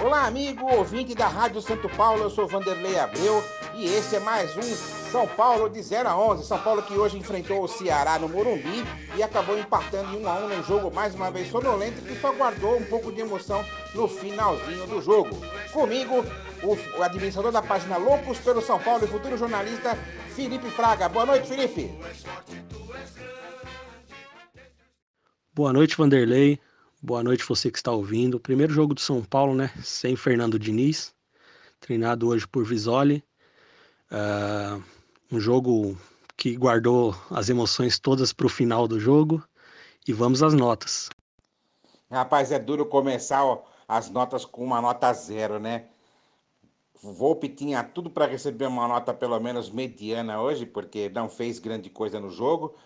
Olá, amigo, ouvinte da Rádio Santo Paulo, eu sou Vanderlei Abreu e esse é mais um São Paulo de 0 a 11. São Paulo que hoje enfrentou o Ceará no Morumbi e acabou empatando em 1 a 1 num jogo mais uma vez sonolento que só guardou um pouco de emoção no finalzinho do jogo. Comigo, o, administrador da página Loucos pelo São Paulo e futuro jornalista Felipe Fraga. Boa noite, Felipe. Boa noite, Vanderlei. Boa noite você que está ouvindo. Primeiro jogo do São Paulo, né? Sem Fernando Diniz, treinado hoje por Visoli. Uh, um jogo que guardou as emoções todas para o final do jogo. E vamos às notas. Rapaz, é duro começar ó, as notas com uma nota zero, né? Volpe tinha tudo para receber uma nota pelo menos mediana hoje, porque não fez grande coisa no jogo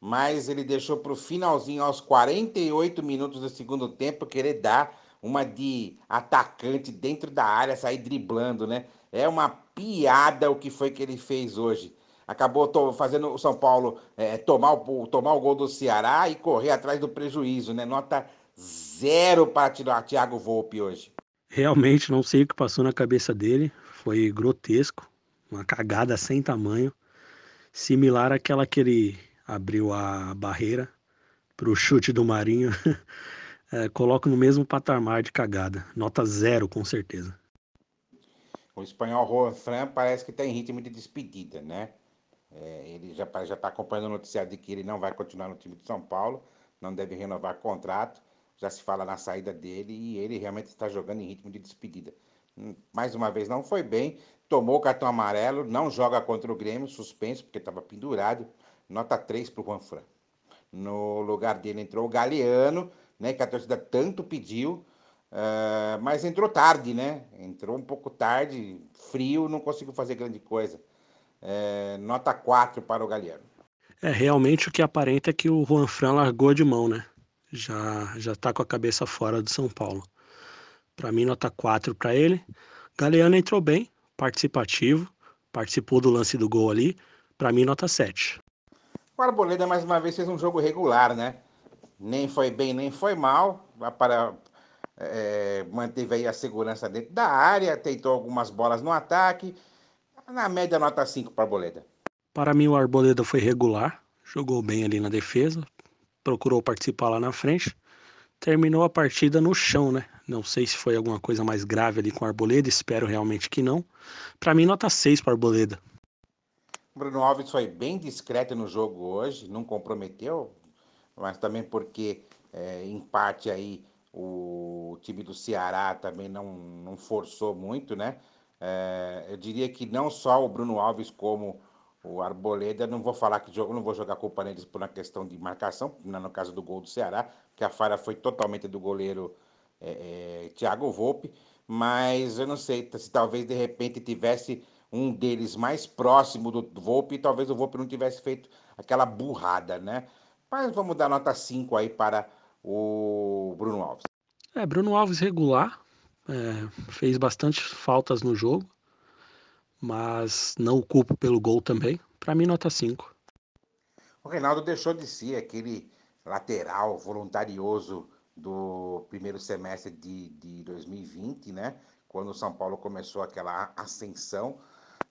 mas ele deixou para o finalzinho, aos 48 minutos do segundo tempo, querer dar uma de atacante dentro da área, sair driblando, né? É uma piada o que foi que ele fez hoje. Acabou fazendo o São Paulo é, tomar, o, tomar o gol do Ceará e correr atrás do prejuízo, né? Nota zero para Thiago Volpe hoje. Realmente não sei o que passou na cabeça dele. Foi grotesco, uma cagada sem tamanho, similar àquela que ele abriu a barreira para o chute do Marinho. é, coloco no mesmo patamar de cagada. Nota zero, com certeza. O espanhol Juan Fran parece que está em ritmo de despedida, né? É, ele já está acompanhando o noticiário de que ele não vai continuar no time de São Paulo, não deve renovar contrato. Já se fala na saída dele e ele realmente está jogando em ritmo de despedida. Hum, mais uma vez, não foi bem, tomou o cartão amarelo, não joga contra o Grêmio, suspenso, porque estava pendurado nota 3 para o Juan Fran. No lugar dele entrou o Galeano, né, que a torcida tanto pediu, uh, mas entrou tarde, né? Entrou um pouco tarde, frio, não conseguiu fazer grande coisa. Uh, nota 4 para o Galeano. É, realmente o que aparenta é que o Juan Fran largou de mão, né? Já já tá com a cabeça fora do São Paulo. Para mim, nota 4 para ele. Galeano entrou bem, participativo, participou do lance do gol ali. Para mim, nota 7. O Arboleda mais uma vez fez um jogo regular, né? Nem foi bem, nem foi mal. Para, é, manteve aí a segurança dentro da área, tentou algumas bolas no ataque. Na média, nota 5 para Arboleda. Para mim, o Arboleda foi regular, jogou bem ali na defesa, procurou participar lá na frente. Terminou a partida no chão, né? Não sei se foi alguma coisa mais grave ali com o Arboleda, espero realmente que não. Para mim, nota 6 para Arboleda. Bruno Alves foi bem discreto no jogo hoje, não comprometeu, mas também porque, é, em parte, aí o time do Ceará também não, não forçou muito, né? É, eu diria que não só o Bruno Alves como o Arboleda, não vou falar que jogo, não vou jogar culpa neles por uma questão de marcação, no caso do gol do Ceará, que a falha foi totalmente do goleiro é, é, Thiago Volpe, mas eu não sei se talvez de repente tivesse um deles mais próximo do Volpe, talvez o Volpe não tivesse feito aquela burrada, né? Mas vamos dar nota 5 aí para o Bruno Alves. É, Bruno Alves regular, é, fez bastante faltas no jogo, mas não o culpo pelo gol também. Para mim, nota 5. O Reinaldo deixou de ser aquele lateral voluntarioso do primeiro semestre de, de 2020, né? Quando o São Paulo começou aquela ascensão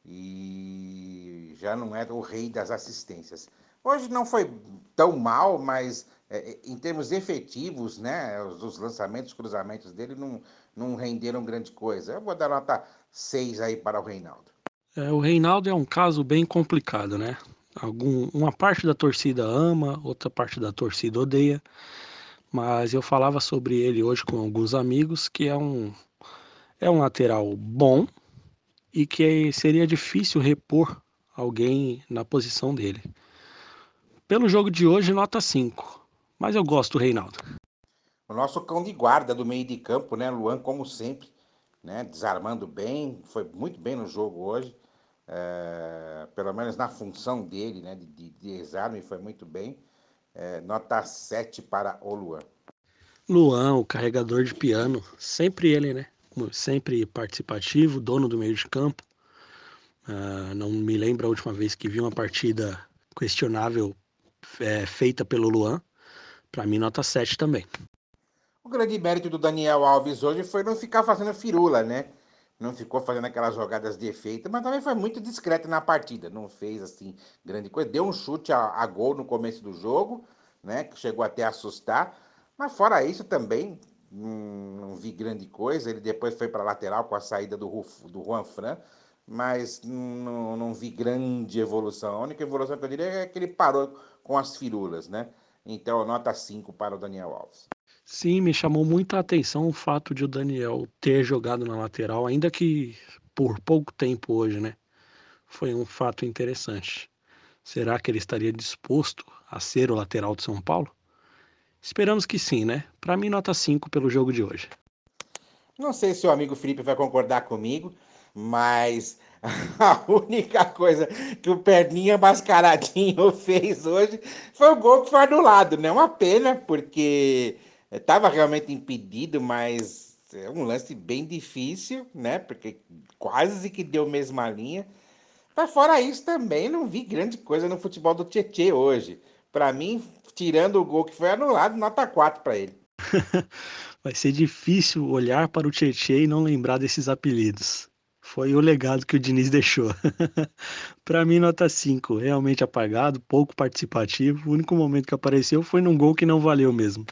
e já não era o rei das assistências. Hoje não foi tão mal, mas é, é em termos efetivos, né, os lançamentos, cruzamentos dele não, não renderam grande coisa. Eu vou dar nota 6 aí para o Reinaldo. É, o Reinaldo é um caso bem complicado, né? Algum, uma parte da torcida ama, outra parte da torcida odeia. Mas eu falava sobre ele hoje com alguns amigos que é um, é um lateral bom, e que seria difícil repor alguém na posição dele. Pelo jogo de hoje, nota 5. Mas eu gosto do Reinaldo. O nosso cão de guarda do meio de campo, né, Luan, como sempre, né, desarmando bem, foi muito bem no jogo hoje, é, pelo menos na função dele, né, de, de desarme, foi muito bem. É, nota 7 para o Luan. Luan, o carregador de piano, sempre ele, né? Sempre participativo, dono do meio de campo. Uh, não me lembro a última vez que vi uma partida questionável é, feita pelo Luan. Para mim, nota 7 também. O grande mérito do Daniel Alves hoje foi não ficar fazendo firula, né? Não ficou fazendo aquelas jogadas de efeito, mas também foi muito discreto na partida. Não fez assim grande coisa. Deu um chute a, a gol no começo do jogo, né? Que chegou até a assustar. Mas fora isso também, não, não vi grande coisa. Ele depois foi para lateral com a saída do, do Juan Fran, mas não, não vi grande evolução. A única evolução que eu diria é que ele parou com as firulas, né? Então, nota 5 para o Daniel Alves. Sim, me chamou muita atenção o fato de o Daniel ter jogado na lateral, ainda que por pouco tempo hoje, né? Foi um fato interessante. Será que ele estaria disposto a ser o lateral de São Paulo? Esperamos que sim, né? Para mim, nota 5 pelo jogo de hoje. Não sei se o amigo Felipe vai concordar comigo, mas a única coisa que o Perninha Mascaradinho fez hoje foi o gol que foi anulado, né? Uma pena, porque estava realmente impedido, mas é um lance bem difícil, né? Porque quase que deu mesma linha. Mas fora isso também não vi grande coisa no futebol do Tietê hoje. Para mim, tirando o gol que foi anulado, nota 4 para ele. Vai ser difícil olhar para o Tietê e não lembrar desses apelidos. Foi o legado que o Diniz deixou. para mim, nota 5. Realmente apagado, pouco participativo. O único momento que apareceu foi num gol que não valeu mesmo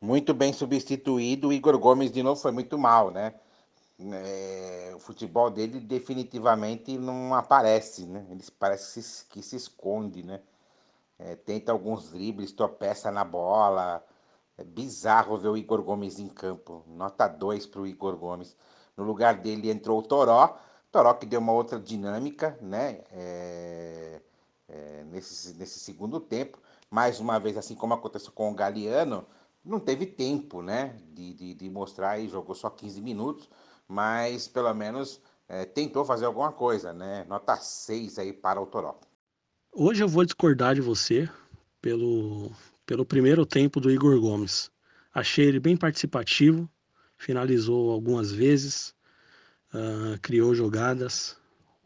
muito bem substituído. O Igor Gomes, de novo, foi muito mal, né? É, o futebol dele definitivamente não aparece, né? Ele parece que se, que se esconde, né? É, tenta alguns dribles, tropeça na bola. É bizarro ver o Igor Gomes em campo. Nota 2 para o Igor Gomes. No lugar dele entrou o Toró. Toró que deu uma outra dinâmica, né? É, é, nesse, nesse segundo tempo. Mais uma vez, assim como aconteceu com o Galeano, não teve tempo, né, de, de, de mostrar e jogou só 15 minutos, mas pelo menos é, tentou fazer alguma coisa, né? Nota 6 aí para o Toró. Hoje eu vou discordar de você pelo, pelo primeiro tempo do Igor Gomes. Achei ele bem participativo, finalizou algumas vezes, uh, criou jogadas.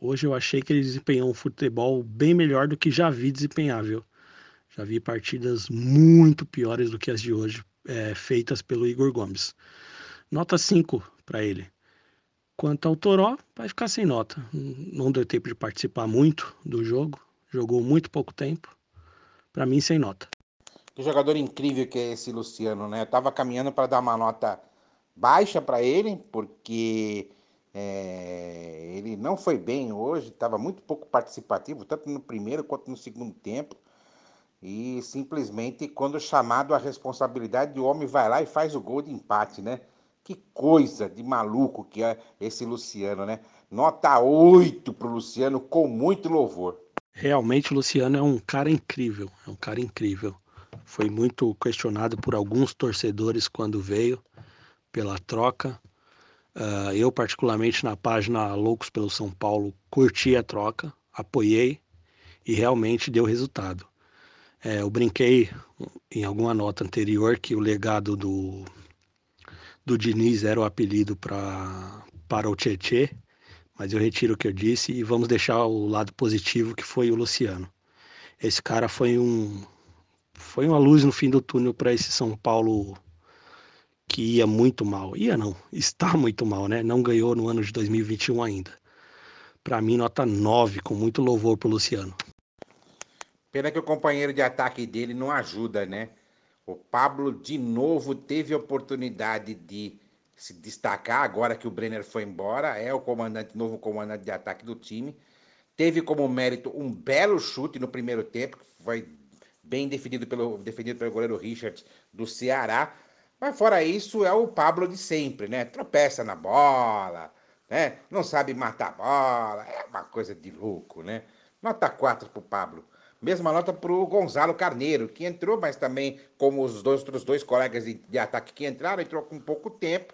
Hoje eu achei que ele desempenhou um futebol bem melhor do que já vi desempenhar? Já vi partidas muito piores do que as de hoje, é, feitas pelo Igor Gomes. Nota 5 para ele. Quanto ao Toró, vai ficar sem nota. Não deu tempo de participar muito do jogo, jogou muito pouco tempo. Para mim, sem nota. Que jogador incrível que é esse Luciano, né? Eu tava caminhando para dar uma nota baixa para ele, porque é, ele não foi bem hoje, estava muito pouco participativo, tanto no primeiro quanto no segundo tempo. E simplesmente, quando chamado a responsabilidade, o homem vai lá e faz o gol de empate, né? Que coisa de maluco que é esse Luciano, né? Nota 8 pro Luciano, com muito louvor. Realmente o Luciano é um cara incrível, é um cara incrível. Foi muito questionado por alguns torcedores quando veio pela troca. Uh, eu, particularmente, na página Loucos pelo São Paulo, curti a troca, apoiei e realmente deu resultado. É, eu brinquei em alguma nota anterior que o legado do, do Diniz era o apelido pra, para o Tietê, mas eu retiro o que eu disse e vamos deixar o lado positivo que foi o Luciano. Esse cara foi um foi uma luz no fim do túnel para esse São Paulo que ia muito mal. Ia não, está muito mal, né? Não ganhou no ano de 2021 ainda. Para mim, nota 9, com muito louvor pro Luciano. Pena que o companheiro de ataque dele não ajuda, né? O Pablo de novo teve oportunidade de se destacar agora que o Brenner foi embora, é o comandante, novo comandante de ataque do time. Teve como mérito um belo chute no primeiro tempo, que foi bem defendido pelo, defendido pelo goleiro Richard do Ceará. Mas fora isso, é o Pablo de sempre, né? Tropeça na bola, né? Não sabe matar a bola, é uma coisa de louco, né? Nota 4 pro Pablo. Mesma nota para o Gonzalo Carneiro, que entrou, mas também, como os dois, outros dois colegas de, de, ataque que entraram, entrou com pouco tempo.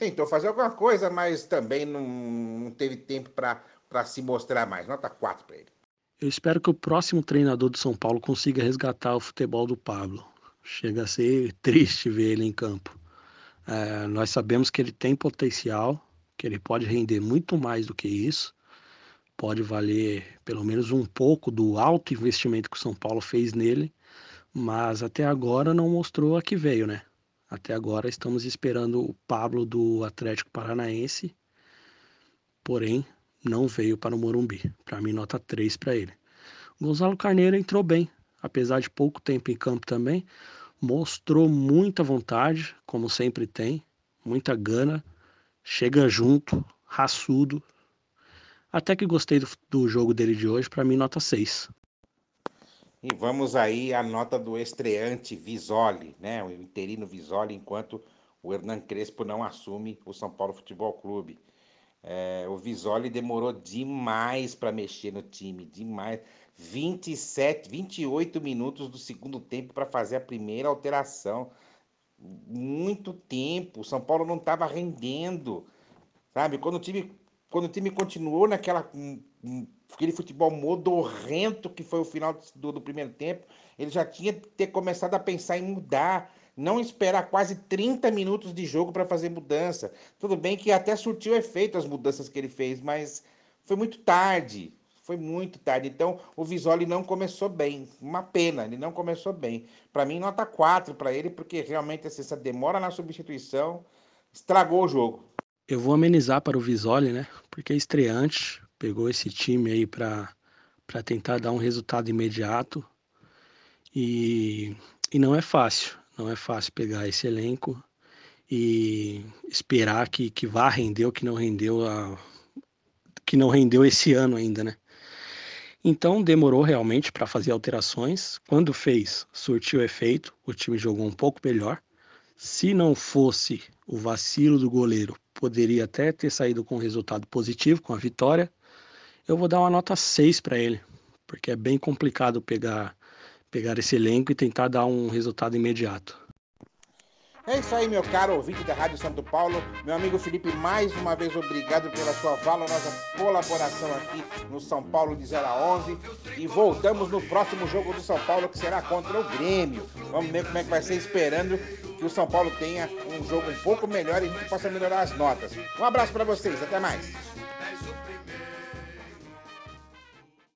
Tentou fazer alguma coisa, mas também não, não teve tempo para se mostrar mais. Nota 4 para ele. Eu espero que o próximo treinador do São Paulo consiga resgatar o futebol do Pablo. Chega a ser triste ver ele em campo. É, nós sabemos que ele tem potencial, que ele pode render muito mais do que isso pode valer pelo menos um pouco do alto investimento que o São Paulo fez nele, mas até agora não mostrou a que veio, né? Até agora estamos esperando o Pablo do Atlético Paranaense, porém não veio para o Morumbi. Para mim, nota 3 para ele. Gonzalo Carneiro entrou bem, apesar de pouco tempo em campo também, mostrou muita vontade, como sempre tem, muita gana, chega junto, raçudo. Até que gostei do, do jogo dele de hoje, para mim, nota 6. E vamos aí à nota do estreante Visoli, né? O interino Visoli, enquanto o Hernan Crespo não assume o São Paulo Futebol Clube. É, o Visoli demorou demais para mexer no time, demais. 27, 28 minutos do segundo tempo para fazer a primeira alteração. Muito tempo. O São Paulo não estava rendendo. Sabe? Quando o time quando o time continuou naquela aquele futebol modorrento que foi o final do, do, primeiro tempo, ele já tinha que ter começado a pensar em mudar, não esperar quase 30 minutos de jogo para fazer mudança. Tudo bem que até surtiu efeito as mudanças que ele fez, mas foi muito tarde. Foi muito tarde. Então, o Visoli não começou bem. Uma pena, ele não começou bem. Para mim, nota 4 para ele, porque realmente assim, essa demora na substituição estragou o jogo. Eu vou amenizar para o Visoli, né? Porque é estreante, pegou esse time aí para tentar dar um resultado imediato. E, e não é fácil, não é fácil pegar esse elenco e esperar que, que vá render o que não rendeu a, que não rendeu esse ano ainda, né? Então demorou realmente para fazer alterações. Quando fez, surtiu efeito, o time jogou um pouco melhor. Se não fosse o vacilo do goleiro, poderia até ter saído com um resultado positivo, com a vitória. Eu vou dar uma nota 6 para ele, porque é bem complicado pegar, pegar esse elenco e tentar dar um resultado imediato. É isso aí, meu caro ouvinte da Rádio Santo Paulo. Meu amigo Felipe, mais uma vez obrigado pela sua valorosa colaboração aqui no São Paulo de 0 a 11. E voltamos no próximo jogo do São Paulo, que será contra o Grêmio. Vamos ver como é que vai ser, esperando que o São Paulo tenha um jogo um pouco melhor e gente possa melhorar as notas. Um abraço para vocês, até mais.